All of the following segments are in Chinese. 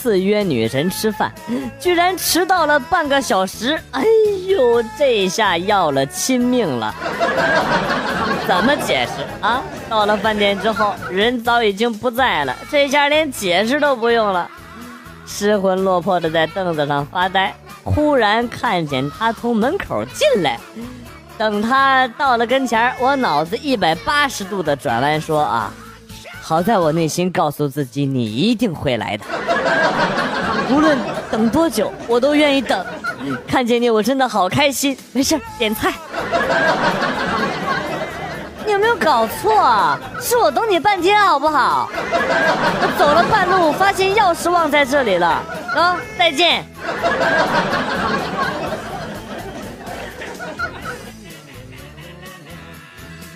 次约女神吃饭，居然迟到了半个小时。哎呦，这下要了亲命了！怎么解释啊？到了饭店之后，人早已经不在了，这下连解释都不用了。失魂落魄的在凳子上发呆，忽然看见他从门口进来。等他到了跟前我脑子一百八十度的转弯，说啊。好在我内心告诉自己，你一定会来的。无论等多久，我都愿意等。看见你，我真的好开心。没事，点菜。你有没有搞错？是我等你半天，好不好？我走了半路，发现钥匙忘在这里了。啊，再见。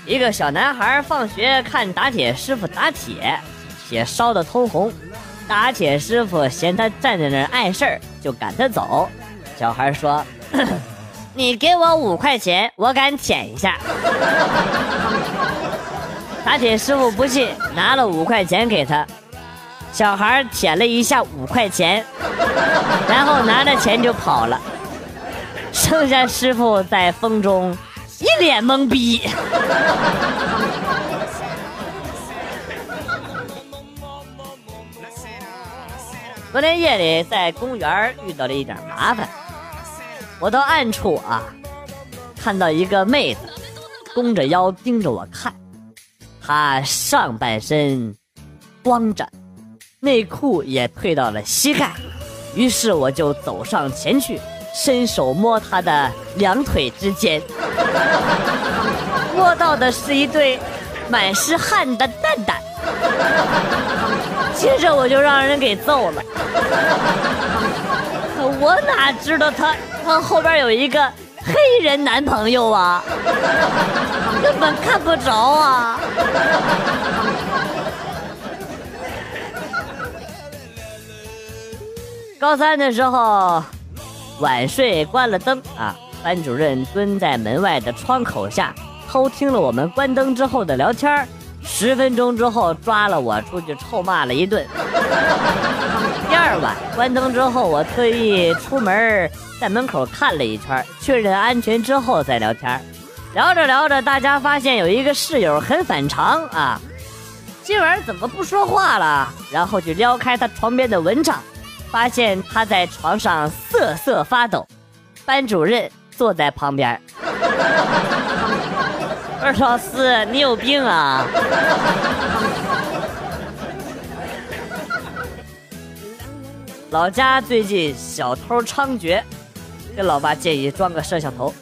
一个小男孩放学看打铁师傅打铁，铁烧得通红。打铁师傅嫌他站在那儿碍事儿，就赶他走。小孩说：“ 你给我五块钱，我敢舔一下。”打铁师傅不信，拿了五块钱给他。小孩舔了一下五块钱，然后拿着钱就跑了。剩下师傅在风中。一脸懵逼。昨天夜里在公园遇到了一点麻烦，我到暗处啊，看到一个妹子弓着腰盯着我看，她上半身光着，内裤也退到了膝盖，于是我就走上前去。伸手摸她的两腿之间，摸到的是一对满是汗的蛋蛋。接着我就让人给揍了。我哪知道他他后边有一个黑人男朋友啊，根本看不着啊。高三的时候。晚睡关了灯啊！班主任蹲在门外的窗口下偷听了我们关灯之后的聊天十分钟之后抓了我出去臭骂了一顿。第二晚关灯之后，我特意出门在门口看了一圈，确认安全之后再聊天聊着聊着，大家发现有一个室友很反常啊，今晚怎么不说话了？然后就撩开他床边的蚊帐。发现他在床上瑟瑟发抖，班主任坐在旁边。二老师，你有病啊！老家最近小偷猖獗，跟老爸建议装个摄像头。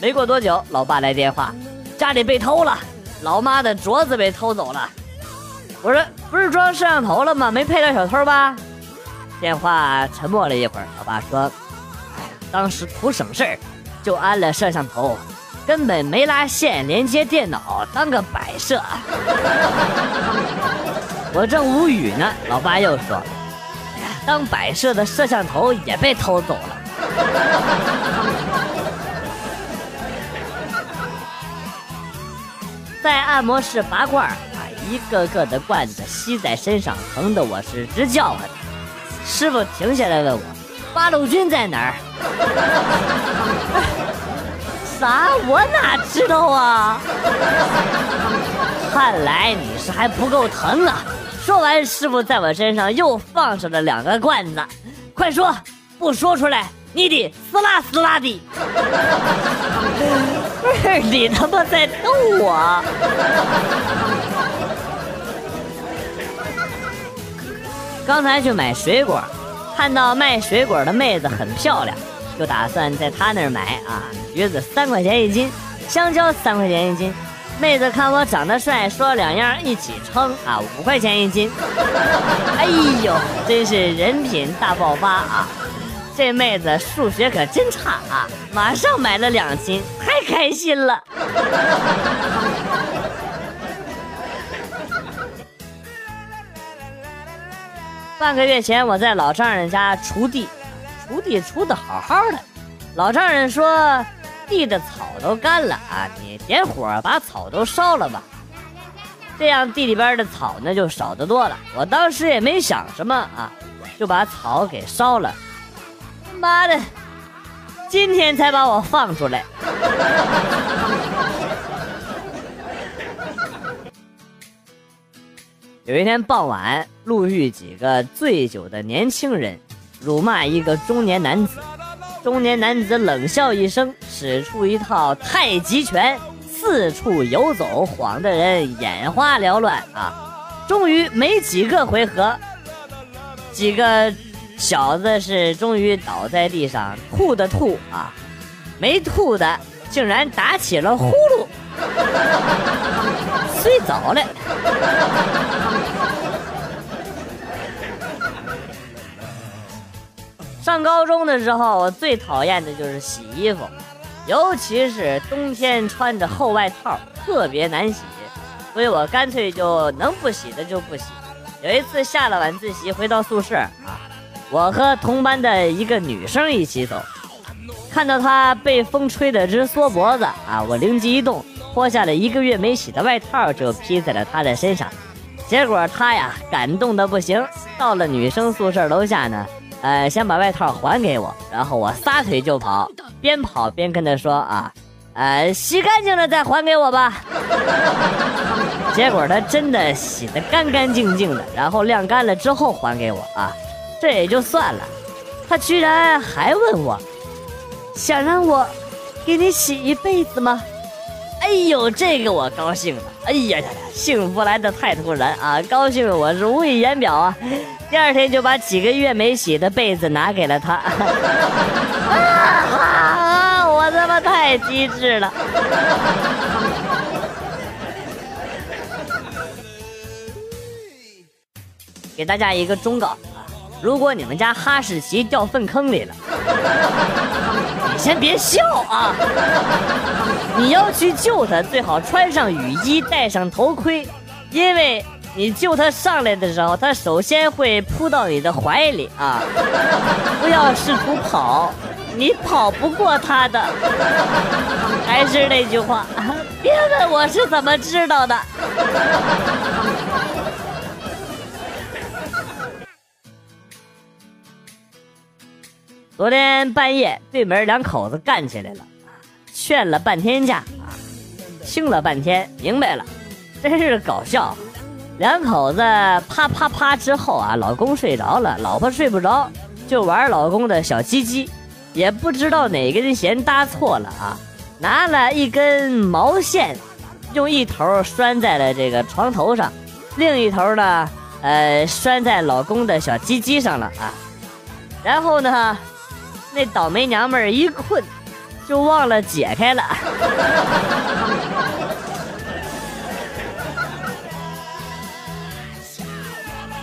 没过多久，老爸来电话，家里被偷了，老妈的镯子被偷走了。我说不是装摄像头了吗？没配到小偷吧？电话沉默了一会儿，老爸说：“，当时图省事儿，就安了摄像头，根本没拉线连接电脑，当个摆设。”我正无语呢，老爸又说：“，当摆设的摄像头也被偷走了。”在按摩室拔罐把一个个的罐子吸在身上，疼得我是直叫唤。师傅停下来问我：“八路军在哪儿？”啥？我哪知道啊！看来你是还不够疼啊！说完，师傅在我身上又放上了两个罐子。快说，不说出来，你得撕拉撕拉的！不是你他妈在逗我！刚才去买水果，看到卖水果的妹子很漂亮，就打算在她那儿买啊。橘子三块钱一斤，香蕉三块钱一斤。妹子看我长得帅，说两样一起称啊，五块钱一斤。哎呦，真是人品大爆发啊！这妹子数学可真差啊，马上买了两斤，太开心了。半个月前，我在老丈人家锄地，锄地锄的好好的。老丈人说，地的草都干了啊，你点火把草都烧了吧。这样地里边的草呢就少得多了。我当时也没想什么啊，就把草给烧了。妈的，今天才把我放出来。有一天傍晚，路遇几个醉酒的年轻人，辱骂一个中年男子。中年男子冷笑一声，使出一套太极拳，四处游走，晃得人眼花缭乱啊！终于没几个回合，几个小子是终于倒在地上，吐的吐啊，没吐的竟然打起了呼噜，睡着了。上高中的时候，我最讨厌的就是洗衣服，尤其是冬天穿着厚外套，特别难洗，所以我干脆就能不洗的就不洗。有一次下了晚自习回到宿舍啊，我和同班的一个女生一起走，看到她被风吹得直缩脖子啊，我灵机一动，脱下了一个月没洗的外套就披在了她的身上，结果她呀感动的不行，到了女生宿舍楼下呢。呃，先把外套还给我，然后我撒腿就跑，边跑边跟他说啊，呃，洗干净了再还给我吧。结果他真的洗得干干净净的，然后晾干了之后还给我啊，这也就算了，他居然还问我，想让我给你洗一辈子吗？哎呦，这个我高兴了，哎呀呀呀，幸福来的太突然啊，高兴我是无以言表啊。第二天就把几个月没洗的被子拿给了他，啊！我他妈太机智了。给大家一个忠告啊，如果你们家哈士奇掉粪坑里了，你先别笑啊！你要去救它，最好穿上雨衣，戴上头盔，因为。你救他上来的时候，他首先会扑到你的怀里啊！不要试图跑，你跑不过他的。还是那句话，别问我是怎么知道的。昨天半夜，对门两口子干起来了，劝了半天架啊，听了半天，明白了，真是搞笑。两口子啪啪啪之后啊，老公睡着了，老婆睡不着，就玩老公的小鸡鸡，也不知道哪根弦搭错了啊，拿了一根毛线，用一头拴在了这个床头上，另一头呢，呃，拴在老公的小鸡鸡上了啊，然后呢，那倒霉娘们儿一困，就忘了解开了。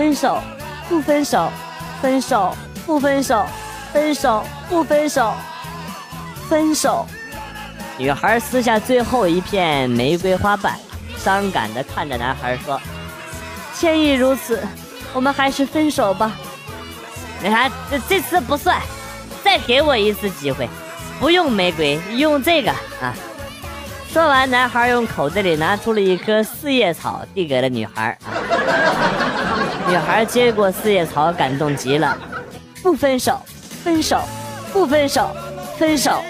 分手，不分手，分手，不分手，分手，不分手，分手。女孩撕下最后一片玫瑰花瓣，伤感的看着男孩说：“天意如此，我们还是分手吧。”那啥，这这次不算，再给我一次机会，不用玫瑰，用这个啊。说完，男孩用口袋里拿出了一颗四叶草，递给了女孩。女孩接过四叶草，感动极了。不分手，分手，不分手，分手。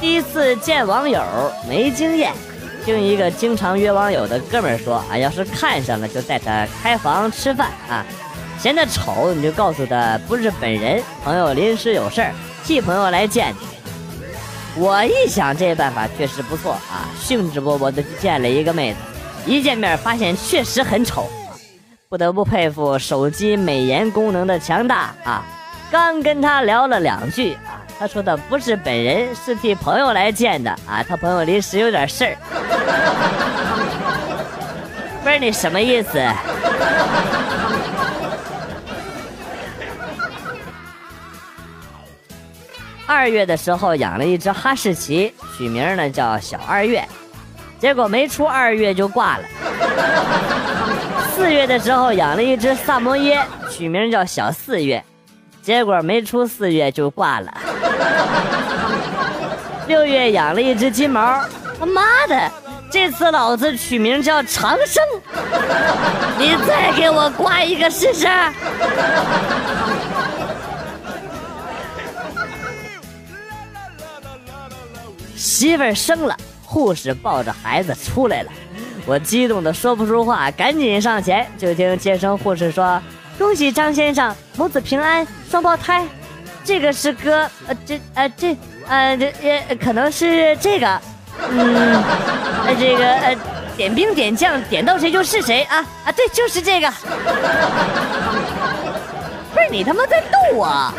第一次见网友没经验，听一个经常约网友的哥们说啊，要是看上了就带他开房吃饭啊。嫌他丑，你就告诉他不是本人，朋友临时有事儿，替朋友来见你。我一想，这办法确实不错啊，兴致勃勃的去见了一个妹子，一见面发现确实很丑，不得不佩服手机美颜功能的强大啊。刚跟他聊了两句啊，他说的不是本人，是替朋友来见的啊，他朋友临时有点事儿。不是你什么意思？二月的时候养了一只哈士奇，取名呢叫小二月，结果没出二月就挂了。四月的时候养了一只萨摩耶，取名叫小四月，结果没出四月就挂了。六月养了一只金毛，他妈的，这次老子取名叫长生。你再给我挂一个试试。媳妇儿生了，护士抱着孩子出来了，我激动的说不出话，赶紧上前，就听接生护士说：“恭喜张先生，母子平安，双胞胎。”这个是哥，呃，这，呃，这，呃，这，也可能是这个，嗯，呃，这个，呃，点兵点将，点到谁就是谁啊啊，对，就是这个。不是你他妈在逗我？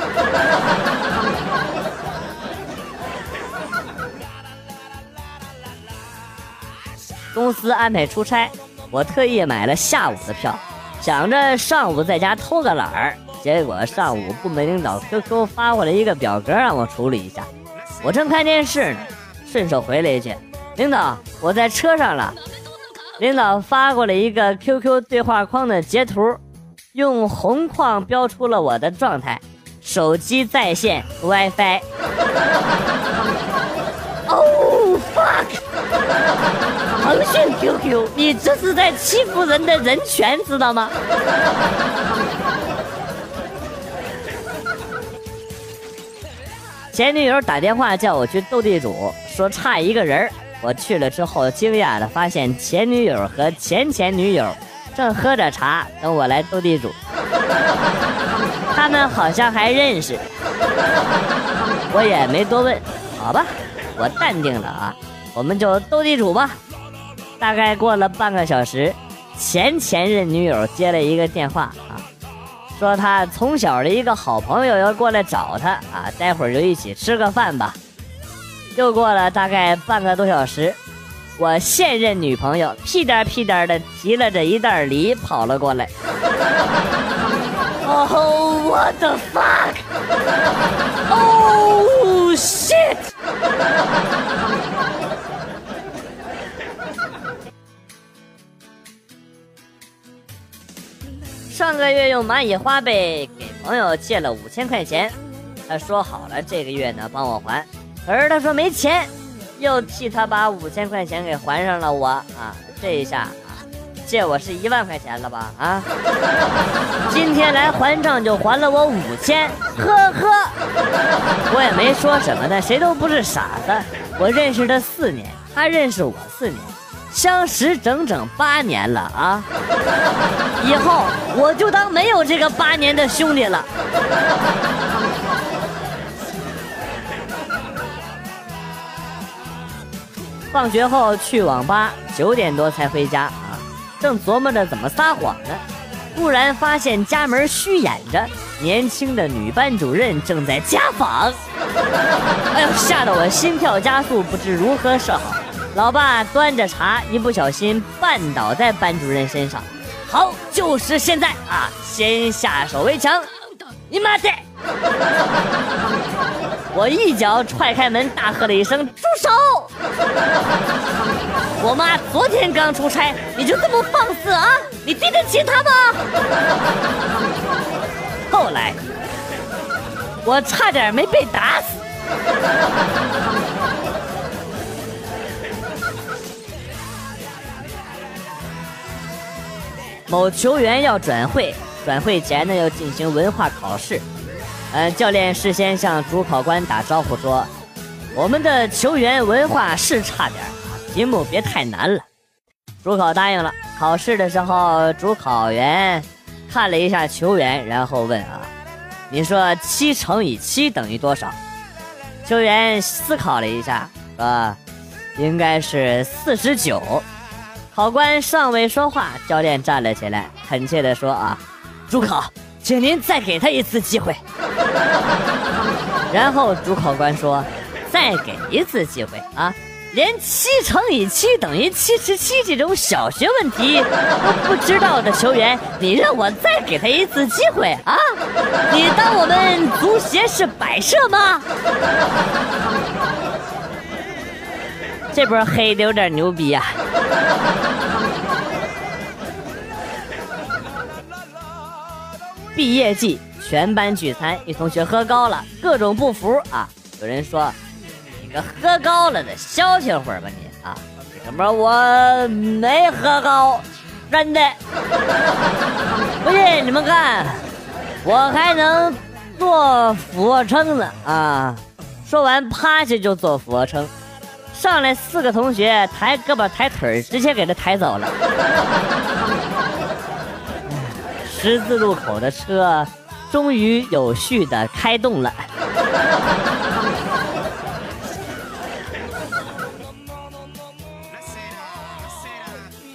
公司安排出差，我特意买了下午的票，想着上午在家偷个懒儿。结果上午部门领导 QQ 发过来一个表格让我处理一下，我正看电视呢，顺手回了一句：“领导，我在车上了。”领导发过来一个 QQ 对话框的截图，用红框标出了我的状态：手机在线 WiFi。Oh fuck！进 QQ，你这是在欺负人的人权，知道吗？前女友打电话叫我去斗地主，说差一个人。我去了之后，惊讶的发现前女友和前前女友正喝着茶等我来斗地主。他们好像还认识，我也没多问。好吧，我淡定了啊，我们就斗地主吧。大概过了半个小时，前前任女友接了一个电话啊。说他从小的一个好朋友要过来找他啊，待会儿就一起吃个饭吧。又过了大概半个多小时，我现任女朋友屁颠屁颠的提了着一袋梨跑了过来。Oh what the fuck！Oh shit！上个月用蚂蚁花呗给朋友借了五千块钱，他说好了这个月呢帮我还，可是他说没钱，又替他把五千块钱给还上了我。啊，这一下啊，借我是一万块钱了吧啊？今天来还账就还了我五千，呵呵，我也没说什么的，谁都不是傻子，我认识他四年，他认识我四年。相识整整八年了啊！以后我就当没有这个八年的兄弟了。放学后去网吧，九点多才回家啊！正琢磨着怎么撒谎呢，突然发现家门虚掩着，年轻的女班主任正在家访。哎呦，吓得我心跳加速，不知如何是好。老爸端着茶，一不小心绊倒在班主任身上。好，就是现在啊！先下手为强。你妈的！我一脚踹开门，大喝了一声：“住手！”我妈昨天刚出差，你就这么放肆啊？你对得起她吗？后来，我差点没被打死。某球员要转会，转会前呢要进行文化考试。嗯，教练事先向主考官打招呼说：“我们的球员文化是差点题目别太难了。”主考答应了。考试的时候，主考员看了一下球员，然后问：“啊，你说七乘以七等于多少？”球员思考了一下，说：“应该是四十九。”考官尚未说话，教练站了起来，恳切地说：“啊，主考，请您再给他一次机会。”然后主考官说：“再给一次机会啊！连七乘以七等于七十七这种小学问题都不知道的球员，你让我再给他一次机会啊？你当我们足协是摆设吗？”这波黑的有点牛逼啊！毕业季，全班聚餐，一同学喝高了，各种不服啊！有人说：“你个喝高了的消停会儿吧你啊！哥们儿，我没喝高，真的。不信你们看，我还能做俯卧撑呢啊！说完趴下就做俯卧撑，上来四个同学抬胳膊抬腿直接给他抬走了。十字路口的车终于有序的开动了。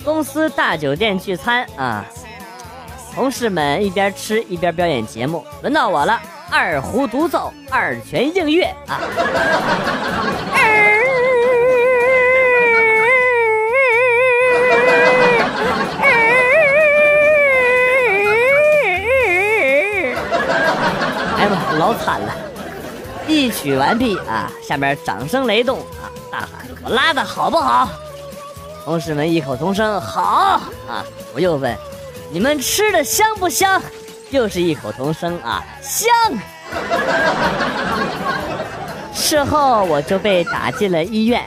公司大酒店聚餐啊，同事们一边吃一边表演节目，轮到我了，二胡独奏，二泉映月啊。举完毕啊，下面掌声雷动啊，大喊我拉的好不好？同事们异口同声：“好啊！”我又问：“你们吃的香不香？”又是异口同声：“啊，香！” 事后我就被打进了医院。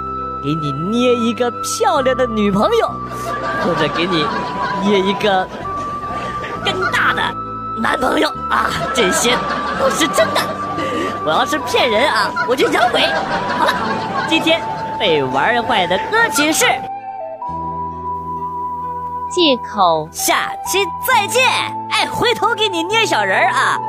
给你捏一个漂亮的女朋友，或者给你捏一个更大的。男朋友啊，这些都是真的。我要是骗人啊，我就养鬼。好了，今天被玩坏的歌曲是借口。下期再见。哎，回头给你捏小人啊。